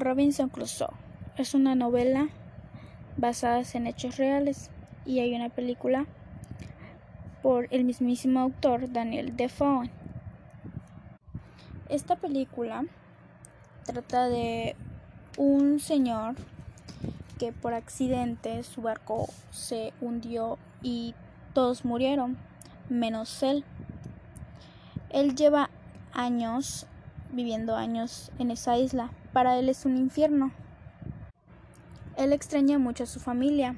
Robinson Crusoe. Es una novela basada en hechos reales y hay una película por el mismísimo autor Daniel Defoe. Esta película trata de un señor que por accidente su barco se hundió y todos murieron, menos él. Él lleva años viviendo años en esa isla. Para él es un infierno. Él extraña mucho a su familia,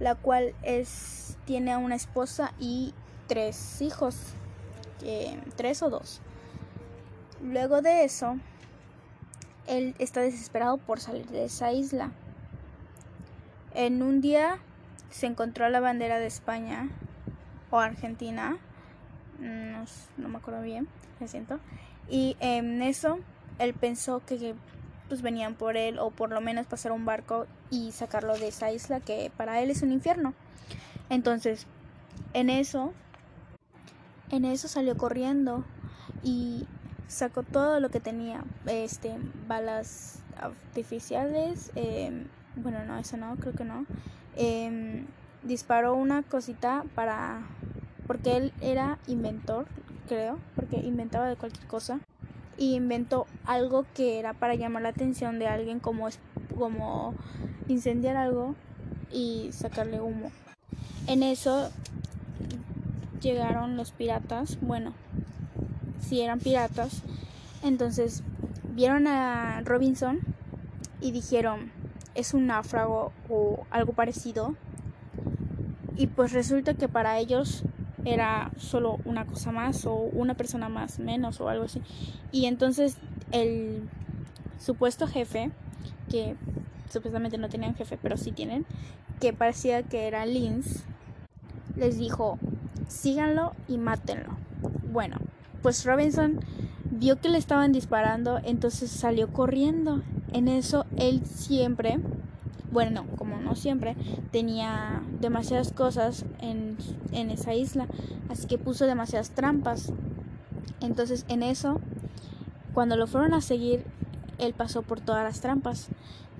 la cual es tiene a una esposa y tres hijos, tres o dos. Luego de eso, él está desesperado por salir de esa isla. En un día se encontró la bandera de España o Argentina, no, no me acuerdo bien, me siento, y en eso él pensó que pues venían por él o por lo menos pasar un barco y sacarlo de esa isla que para él es un infierno. Entonces, en eso, en eso salió corriendo y sacó todo lo que tenía, este, balas artificiales, em, bueno, no, eso no, creo que no. Em, disparó una cosita para, porque él era inventor, creo, porque inventaba de cualquier cosa y inventó algo que era para llamar la atención de alguien como, como incendiar algo y sacarle humo. En eso llegaron los piratas, bueno, si eran piratas, entonces vieron a Robinson y dijeron, es un náufrago o algo parecido. Y pues resulta que para ellos era solo una cosa más o una persona más menos o algo así. Y entonces el supuesto jefe, que supuestamente no tenían jefe, pero sí tienen, que parecía que era Linz, les dijo, síganlo y mátenlo. Bueno, pues Robinson vio que le estaban disparando, entonces salió corriendo. En eso él siempre bueno, como no siempre, tenía demasiadas cosas en, en esa isla, así que puso demasiadas trampas. Entonces en eso, cuando lo fueron a seguir, él pasó por todas las trampas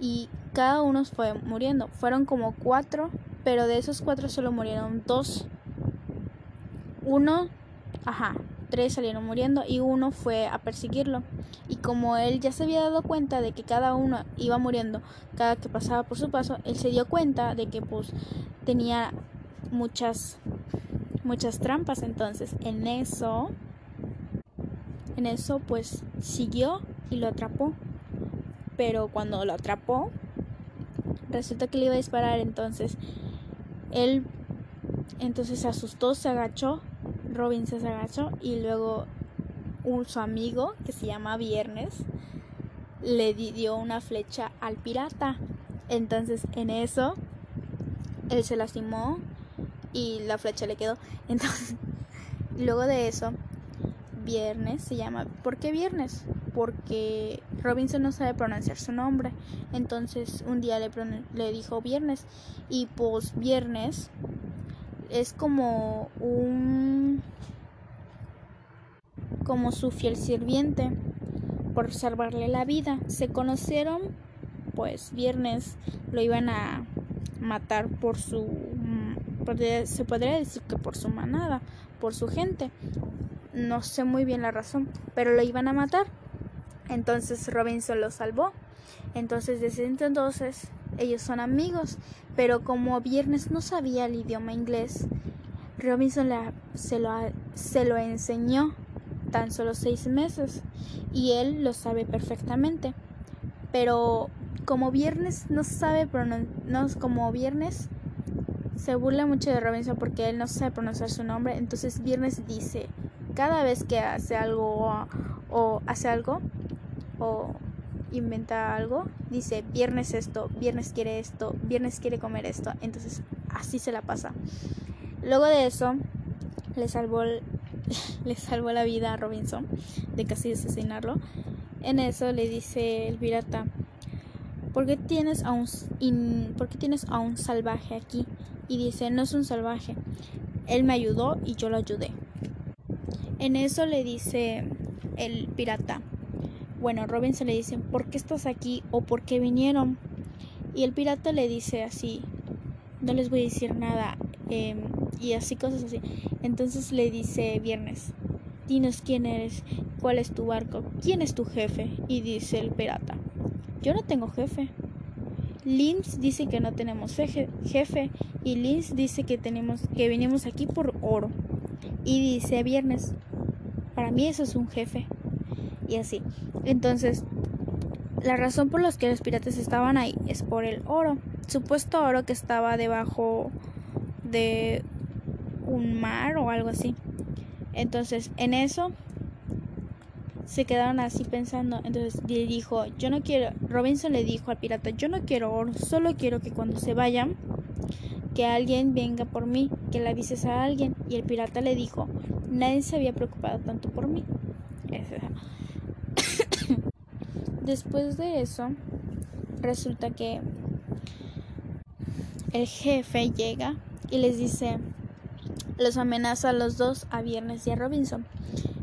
y cada uno fue muriendo. Fueron como cuatro, pero de esos cuatro solo murieron dos. Uno, ajá, tres salieron muriendo y uno fue a perseguirlo. Y como él ya se había dado cuenta de que cada uno iba muriendo cada que pasaba por su paso, él se dio cuenta de que pues tenía muchas muchas trampas, entonces en eso en eso pues siguió y lo atrapó. Pero cuando lo atrapó, resulta que le iba a disparar, entonces él entonces se asustó, se agachó Robin se agachó y luego un, su amigo, que se llama Viernes, le dio una flecha al pirata. Entonces en eso él se lastimó y la flecha le quedó. Entonces, luego de eso, Viernes se llama. ¿Por qué Viernes? Porque Robinson no sabe pronunciar su nombre. Entonces un día le, le dijo Viernes y pues Viernes es como un como su fiel sirviente por salvarle la vida. Se conocieron pues viernes lo iban a matar por su se podría decir que por su manada, por su gente. No sé muy bien la razón, pero lo iban a matar. Entonces Robinson lo salvó. Entonces desde entonces ellos son amigos, pero como Viernes no sabía el idioma inglés, Robinson se, lo, se lo enseñó tan solo seis meses y él lo sabe perfectamente. Pero como Viernes no sabe no, como Viernes se burla mucho de Robinson porque él no sabe pronunciar su nombre, entonces Viernes dice cada vez que hace algo o hace algo o inventa algo, dice viernes esto, viernes quiere esto, viernes quiere comer esto, entonces así se la pasa. Luego de eso, le salvó, le salvó la vida a Robinson de casi asesinarlo. En eso le dice el pirata, ¿por qué tienes a un, ¿por qué tienes a un salvaje aquí? Y dice, no es un salvaje, él me ayudó y yo lo ayudé. En eso le dice el pirata, bueno, Robinson le dice, ¿por qué estás aquí o por qué vinieron? Y el pirata le dice así, no les voy a decir nada em, y así cosas así. Entonces le dice Viernes, dinos quién eres, cuál es tu barco, quién es tu jefe. Y dice el pirata, yo no tengo jefe. Lins dice que no tenemos jefe y Lins dice que tenemos que venimos aquí por oro. Y dice Viernes, para mí eso es un jefe. Y así. Entonces, la razón por la que los piratas estaban ahí es por el oro, supuesto oro que estaba debajo de un mar o algo así. Entonces, en eso se quedaron así pensando. Entonces le dijo, yo no quiero, Robinson le dijo al pirata, yo no quiero oro, solo quiero que cuando se vayan, que alguien venga por mí, que le avises a alguien. Y el pirata le dijo, nadie se había preocupado tanto por mí. Después de eso, resulta que el jefe llega y les dice, los amenaza a los dos, a Viernes y a Robinson.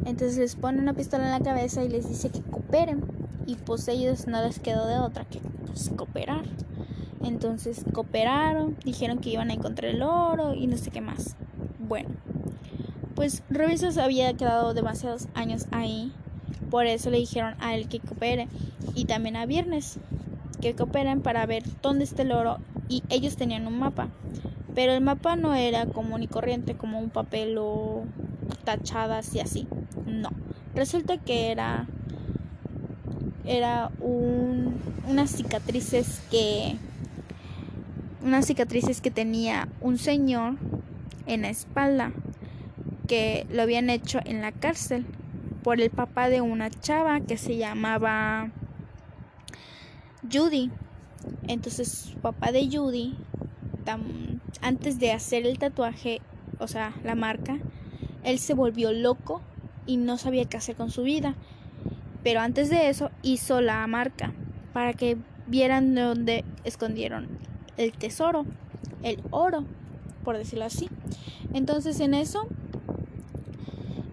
Entonces les pone una pistola en la cabeza y les dice que cooperen. Y pues ellos no les quedó de otra que pues, cooperar. Entonces cooperaron, dijeron que iban a encontrar el oro y no sé qué más. Bueno, pues Robinson había quedado demasiados años ahí por eso le dijeron a él que coopere y también a Viernes que cooperen para ver dónde está el oro y ellos tenían un mapa. Pero el mapa no era común y corriente como un papel o tachadas y así. No. Resulta que era era un, unas cicatrices que unas cicatrices que tenía un señor en la espalda que lo habían hecho en la cárcel por el papá de una chava que se llamaba Judy. Entonces su papá de Judy, antes de hacer el tatuaje, o sea, la marca, él se volvió loco y no sabía qué hacer con su vida. Pero antes de eso hizo la marca para que vieran dónde escondieron el tesoro, el oro, por decirlo así. Entonces en eso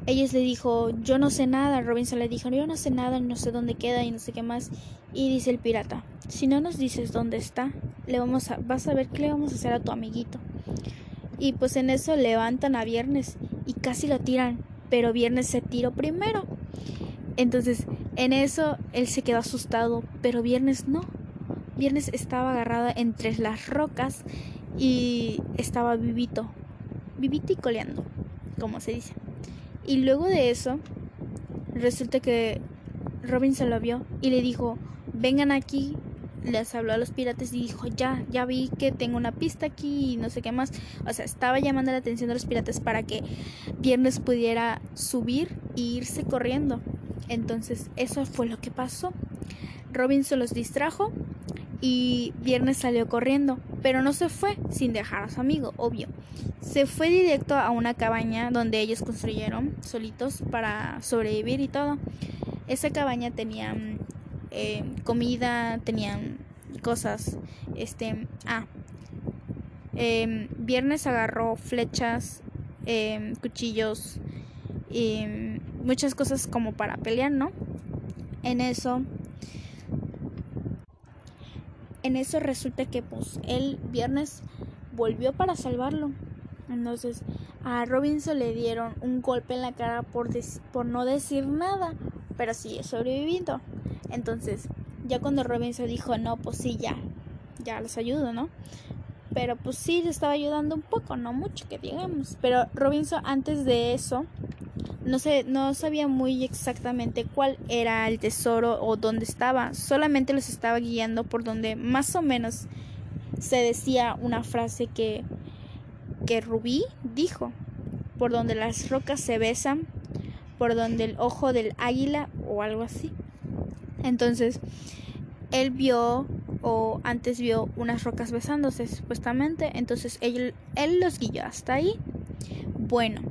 ellos le dijo, yo no sé nada. Robinson le dijo, yo no sé nada, no sé dónde queda y no sé qué más. Y dice el pirata, si no nos dices dónde está, le vamos a, vas a ver qué le vamos a hacer a tu amiguito. Y pues en eso levantan a Viernes y casi lo tiran, pero Viernes se tiró primero. Entonces, en eso él se quedó asustado, pero Viernes no. Viernes estaba agarrado entre las rocas y estaba vivito, vivito y coleando, como se dice. Y luego de eso, resulta que Robinson lo vio y le dijo, vengan aquí. Les habló a los piratas y dijo, ya, ya vi que tengo una pista aquí y no sé qué más. O sea, estaba llamando la atención de los piratas para que Viernes pudiera subir e irse corriendo. Entonces, eso fue lo que pasó. Robinson los distrajo y Viernes salió corriendo, pero no se fue sin dejar a su amigo, obvio. Se fue directo a una cabaña donde ellos construyeron solitos para sobrevivir y todo. Esa cabaña tenía eh, comida, tenían cosas. Este, ah, em, Viernes agarró flechas, em, cuchillos y muchas cosas como para pelear, ¿no? En eso en eso resulta que pues el viernes volvió para salvarlo. Entonces a Robinson le dieron un golpe en la cara por, por no decir nada, pero sigue sobreviviendo. Entonces ya cuando Robinson dijo, no, pues sí, ya, ya los ayudo, ¿no? Pero pues sí, le estaba ayudando un poco, no mucho que digamos. Pero Robinson antes de eso no sé, no sabía muy exactamente cuál era el tesoro o dónde estaba, solamente los estaba guiando por donde más o menos se decía una frase que que Rubí dijo, por donde las rocas se besan, por donde el ojo del águila o algo así. Entonces, él vio o antes vio unas rocas besándose supuestamente, entonces él, él los guió hasta ahí. Bueno,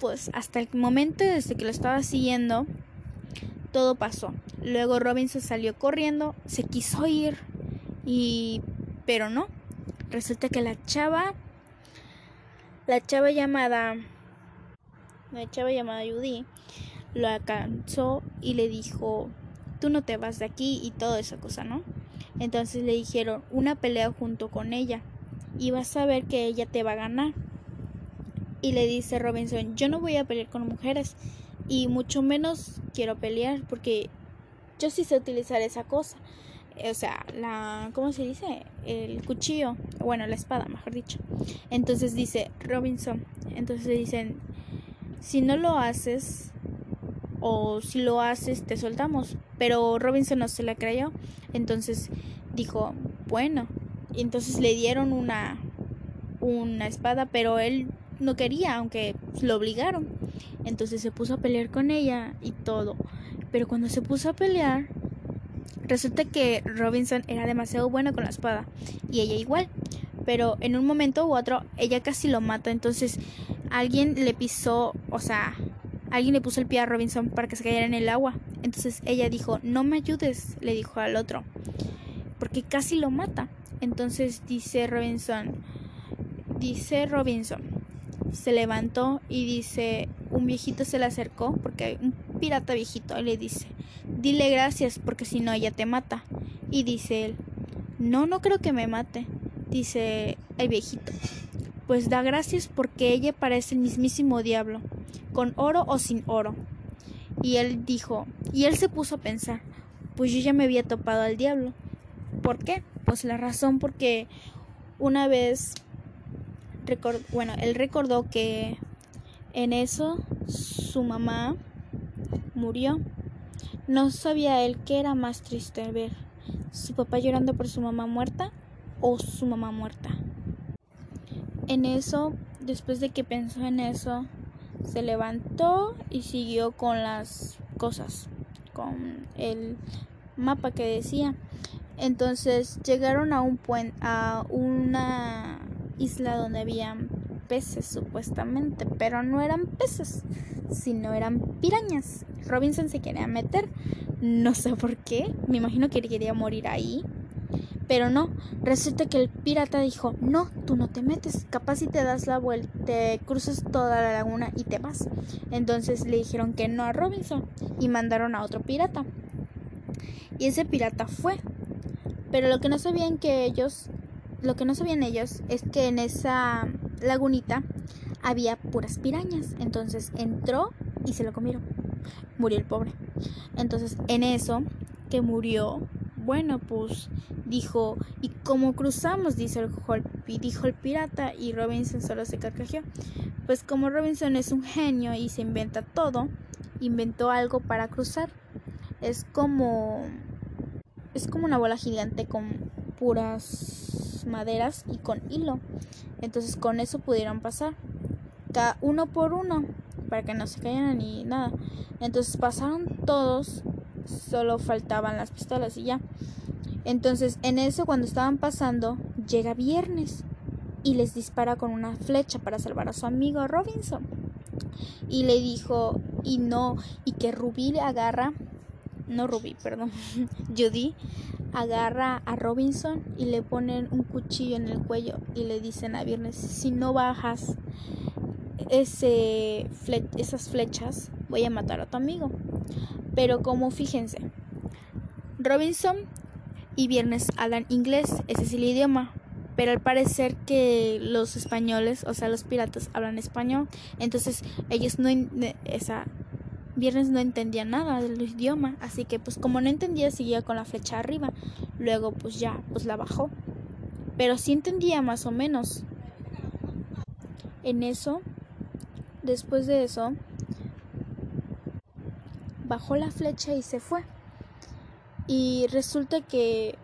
pues hasta el momento desde que lo estaba siguiendo, todo pasó. Luego Robinson salió corriendo, se quiso ir y pero no. Resulta que la chava la chava llamada la chava llamada Judy lo alcanzó y le dijo, tú no te vas de aquí y toda esa cosa, ¿no? Entonces le dijeron, una pelea junto con ella y vas a ver que ella te va a ganar. Y le dice Robinson, yo no voy a pelear con mujeres y mucho menos quiero pelear porque yo sí sé utilizar esa cosa. O sea, la, ¿cómo se dice? El cuchillo, bueno, la espada, mejor dicho. Entonces dice Robinson, entonces le dicen, si no lo haces o si lo haces te soltamos. Pero Robinson no se la creyó, entonces dijo, bueno, y entonces le dieron una una espada, pero él no quería, aunque lo obligaron. Entonces se puso a pelear con ella y todo. Pero cuando se puso a pelear, resulta que Robinson era demasiado bueno con la espada y ella igual. Pero en un momento u otro, ella casi lo mata. Entonces alguien le pisó, o sea, alguien le puso el pie a Robinson para que se cayera en el agua. Entonces ella dijo, no me ayudes, le dijo al otro, porque casi lo mata. Entonces dice Robinson, dice Robinson, se levantó y dice, un viejito se le acercó, porque un pirata viejito, le dice, dile gracias porque si no ella te mata. Y dice él, no, no creo que me mate, dice el viejito. Pues da gracias porque ella parece el mismísimo diablo, con oro o sin oro. Y él dijo, y él se puso a pensar, pues yo ya me había topado al diablo. ¿Por qué? Pues la razón porque una vez bueno, él recordó que en eso su mamá murió. No sabía él qué era más triste ver, su papá llorando por su mamá muerta o su mamá muerta. En eso, después de que pensó en eso, se levantó y siguió con las cosas, con el mapa que decía. Entonces llegaron a un puente, a una isla donde habían peces supuestamente, pero no eran peces, sino eran pirañas. Robinson se quería meter, no sé por qué, me imagino que quería morir ahí, pero no, resulta que el pirata dijo, no, tú no te metes, capaz si te das la vuelta, te cruzas toda la laguna y te vas. Entonces le dijeron que no a Robinson y mandaron a otro pirata. Y ese pirata fue. Pero lo que no sabían que ellos lo que no sabían ellos es que en esa lagunita había puras pirañas. Entonces entró y se lo comieron. Murió el pobre. Entonces en eso que murió, bueno, pues dijo, ¿y cómo cruzamos? Dice el, dijo el pirata y Robinson solo se carcajeó. Pues como Robinson es un genio y se inventa todo, inventó algo para cruzar. Es como es como una bola gigante con puras maderas y con hilo. Entonces con eso pudieron pasar. Cada uno por uno. Para que no se cayeran ni nada. Entonces pasaron todos. Solo faltaban las pistolas y ya. Entonces en eso cuando estaban pasando. Llega viernes. Y les dispara con una flecha para salvar a su amigo Robinson. Y le dijo. Y no. Y que Rubí le agarra no Ruby, perdón, Judy agarra a Robinson y le ponen un cuchillo en el cuello y le dicen a Viernes, si no bajas ese esas flechas, voy a matar a tu amigo. Pero como fíjense, Robinson y Viernes hablan inglés, ese es el idioma, pero al parecer que los españoles, o sea, los piratas hablan español, entonces ellos no esa Viernes no entendía nada del idioma, así que pues como no entendía seguía con la flecha arriba. Luego pues ya, pues la bajó. Pero sí entendía más o menos. En eso, después de eso, bajó la flecha y se fue. Y resulta que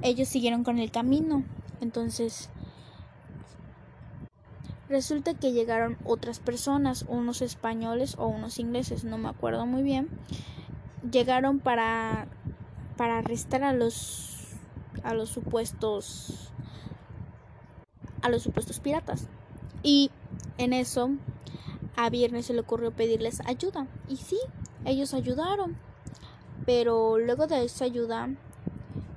ellos siguieron con el camino. Entonces Resulta que llegaron otras personas, unos españoles o unos ingleses, no me acuerdo muy bien. Llegaron para para arrestar a los a los supuestos a los supuestos piratas. Y en eso a Viernes se le ocurrió pedirles ayuda. Y sí, ellos ayudaron. Pero luego de esa ayuda,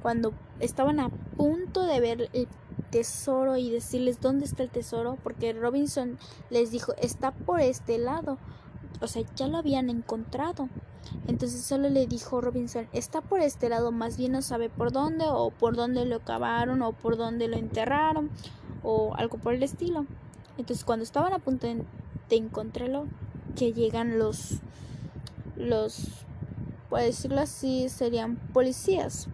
cuando estaban a punto de ver el tesoro y decirles dónde está el tesoro, porque Robinson les dijo, está por este lado. O sea, ya lo habían encontrado. Entonces solo le dijo Robinson, está por este lado, más bien no sabe por dónde, o por dónde lo cavaron, o por dónde lo enterraron, o algo por el estilo. Entonces cuando estaban a punto de, encontrarlo, que llegan los, los, por decirlo así, serían policías.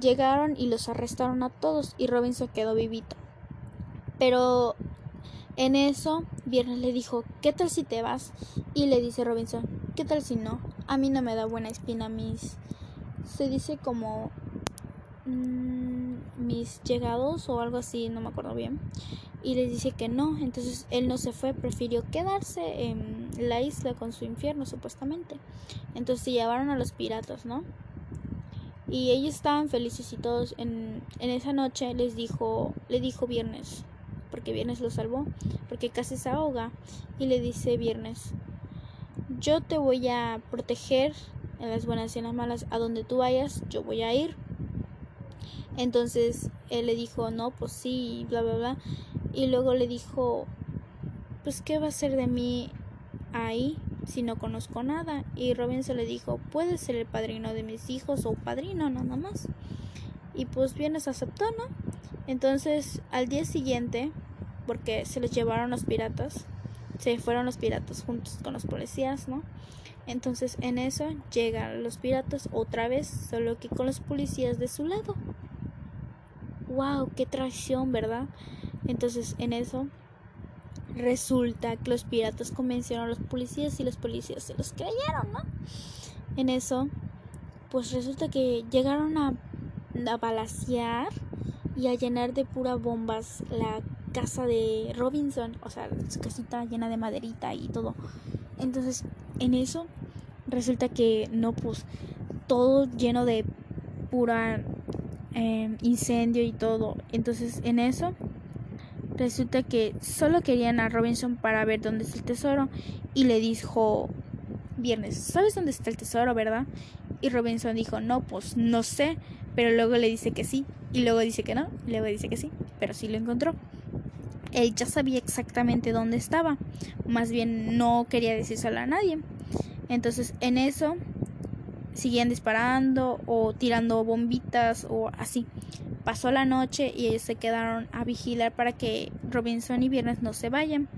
Llegaron y los arrestaron a todos y Robinson quedó vivito. Pero en eso, Viernes le dijo, ¿qué tal si te vas? Y le dice Robinson, ¿qué tal si no? A mí no me da buena espina mis... Se dice como... Mm, mis llegados o algo así, no me acuerdo bien. Y le dice que no, entonces él no se fue, prefirió quedarse en la isla con su infierno supuestamente. Entonces se llevaron a los piratas, ¿no? Y ellos estaban felices y todos en, en esa noche les dijo, le dijo Viernes, porque Viernes lo salvó, porque casi se ahoga, y le dice Viernes, yo te voy a proteger en las buenas y en las malas, a donde tú vayas, yo voy a ir. Entonces él le dijo, no, pues sí, bla, bla, bla. Y luego le dijo, pues, ¿qué va a ser de mí ahí si no conozco nada? Y Robinson le dijo, puedes ser el padrino de mis hijos o padrino nada más. Y pues Viernes aceptó, ¿no? Entonces, al día siguiente, porque se los llevaron los piratas, se fueron los piratas juntos con los policías, ¿no? Entonces, en eso llegan los piratas otra vez, solo que con los policías de su lado. ¡Wow! ¡Qué traición, ¿verdad? Entonces, en eso resulta que los piratas convencieron a los policías y los policías se los creyeron, ¿no? En eso, pues resulta que llegaron a, a y a llenar de pura bombas la casa de Robinson, o sea, su casita llena de maderita y todo. Entonces, en eso resulta que no, pues todo lleno de pura em, incendio y todo. Entonces, en eso resulta que solo querían a Robinson para ver dónde está el tesoro y le dijo Viernes, ¿sabes dónde está el tesoro, verdad? Y Robinson dijo, no, pues no sé, pero luego le dice que sí, y luego dice que no, y luego dice que sí, pero sí lo encontró. Él ya sabía exactamente dónde estaba, más bien no quería decírselo a nadie. Entonces en eso seguían disparando o tirando bombitas o así. Pasó la noche y ellos se quedaron a vigilar para que Robinson y Viernes no se vayan.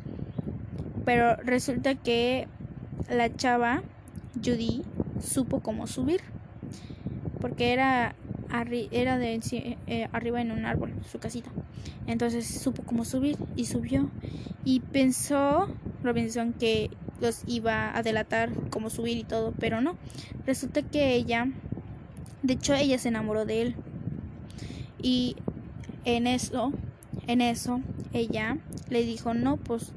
Pero resulta que la chava, Judy, supo cómo subir. Porque era era de eh, arriba en un árbol, su casita. Entonces supo cómo subir y subió. Y pensó Robinson que los iba a delatar cómo subir y todo, pero no. Resulta que ella, de hecho ella se enamoró de él. Y en eso, en eso, ella le dijo, no, pues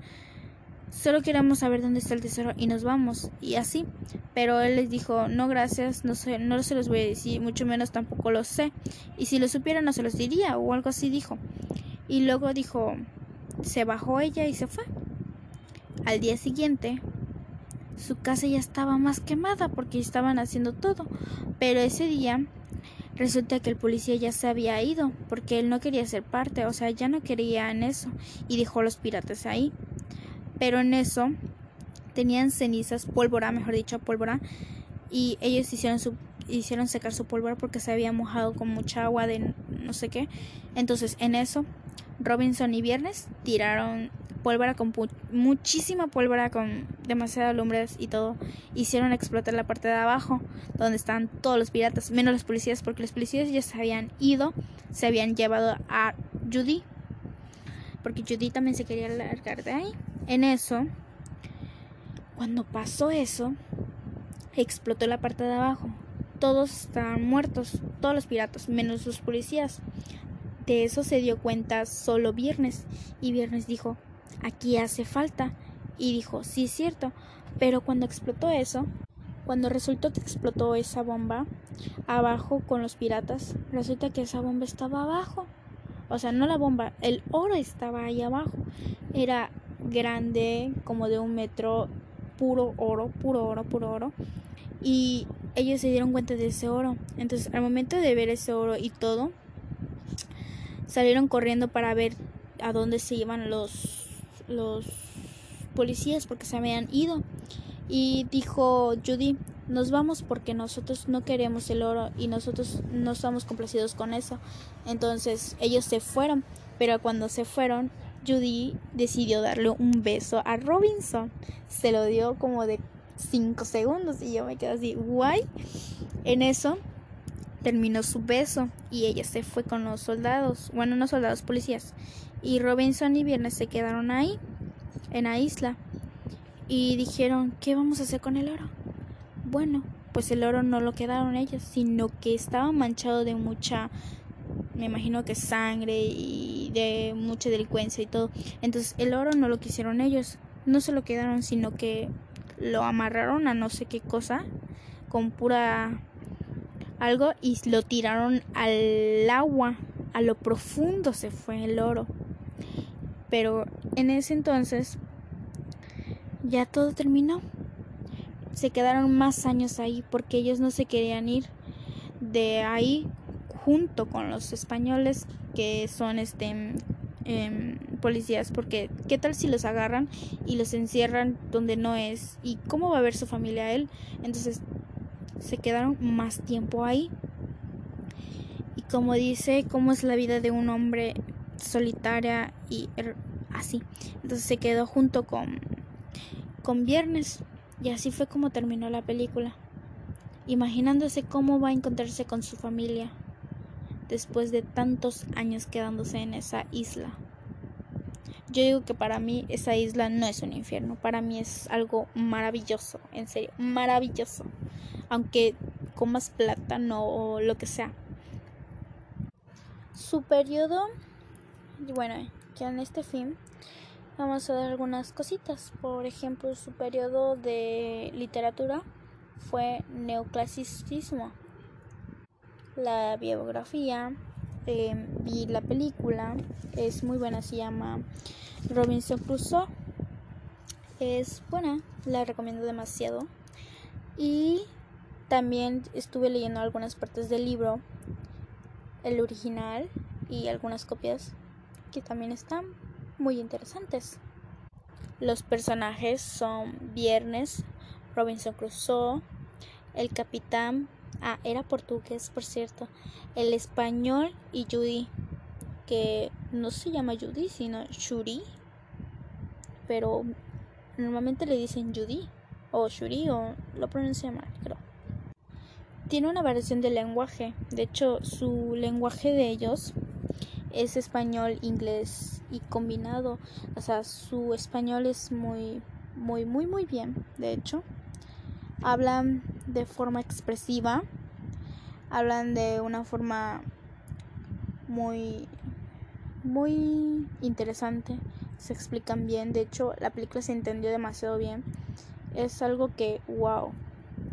Solo queremos saber dónde está el tesoro y nos vamos. Y así. Pero él les dijo, no gracias, no, sé, no se los voy a decir, mucho menos tampoco lo sé. Y si lo supiera no se los diría o algo así dijo. Y luego dijo, se bajó ella y se fue. Al día siguiente, su casa ya estaba más quemada porque estaban haciendo todo. Pero ese día resulta que el policía ya se había ido porque él no quería ser parte, o sea, ya no quería en eso y dejó a los piratas ahí pero en eso tenían cenizas, pólvora, mejor dicho, pólvora, y ellos hicieron su hicieron secar su pólvora porque se había mojado con mucha agua de no sé qué. Entonces, en eso Robinson y Viernes tiraron pólvora con muchísima pólvora con demasiadas lumbres y todo. Hicieron explotar la parte de abajo donde estaban todos los piratas, menos los policías porque los policías ya se habían ido, se habían llevado a Judy porque Judy también se quería largar de ahí. En eso, cuando pasó eso, explotó la parte de abajo. Todos estaban muertos, todos los piratas, menos los policías. De eso se dio cuenta solo Viernes y Viernes dijo, aquí hace falta. Y dijo, sí cierto, pero cuando explotó eso, cuando resultó que explotó esa bomba abajo con los piratas, resulta que esa bomba estaba abajo. O sea, no la bomba, el oro estaba ahí abajo. Era grande, como de un metro, puro oro, puro oro, puro oro. Y ellos se dieron cuenta de ese oro. Entonces, al momento de ver ese oro y todo, salieron corriendo para ver a dónde se iban los, los policías porque se habían ido. Y dijo Judy, nos vamos porque nosotros no queremos el oro y nosotros no estamos complacidos con eso. Entonces ellos se fueron, pero cuando se fueron, Judy decidió darle un beso a Robinson. Se lo dio como de 5 segundos y yo me quedé así, guay. En eso terminó su beso y ella se fue con los soldados, bueno, no soldados, policías. Y Robinson y Viernes se quedaron ahí, en la isla. Y dijeron, ¿qué vamos a hacer con el oro? Bueno, pues el oro no lo quedaron ellos, sino que estaba manchado de mucha, me imagino que sangre y de mucha delincuencia y todo. Entonces el oro no lo quisieron ellos, no se lo quedaron, sino que lo amarraron a no sé qué cosa, con pura algo y lo tiraron al agua, a lo profundo se fue el oro. Pero en ese entonces ya todo terminó. Se quedaron más años ahí porque ellos no se querían ir de ahí junto con los españoles que son este em, policías porque qué tal si los agarran y los encierran donde no es y cómo va a ver su familia él entonces se quedaron más tiempo ahí. Y como dice, cómo es la vida de un hombre solitaria y así. Entonces se quedó junto con, con Viernes. Y así fue como terminó la película. Imaginándose cómo va a encontrarse con su familia después de tantos años quedándose en esa isla. Yo digo que para mí esa isla no es un infierno, para mí es algo maravilloso, en serio, maravilloso aunque comas plátano o lo que sea. Su periodo, bueno, ya en este film vamos a ver algunas cositas. Por ejemplo, su periodo de literatura fue neoclasicismo. La biografía, eh, vi la película, es muy buena, se llama Robinson Crusoe. Es buena, la recomiendo demasiado. Y también estuve leyendo algunas partes del libro, el original y algunas copias que también están muy interesantes. Los personajes son Viernes, Robinson Crusoe, el capitán, ah, era portugués por cierto, el español y Judy, que no se llama Judy, sino Shuri, pero normalmente le dicen Judy o Shuri o lo pronuncia mal, creo tiene una variación de lenguaje. De hecho, su lenguaje de ellos es español, inglés y combinado. O sea, su español es muy, muy, muy, muy bien. De hecho, hablan de forma expresiva. Hablan de una forma muy, muy interesante. Se explican bien. De hecho, la película se entendió demasiado bien. Es algo que, wow,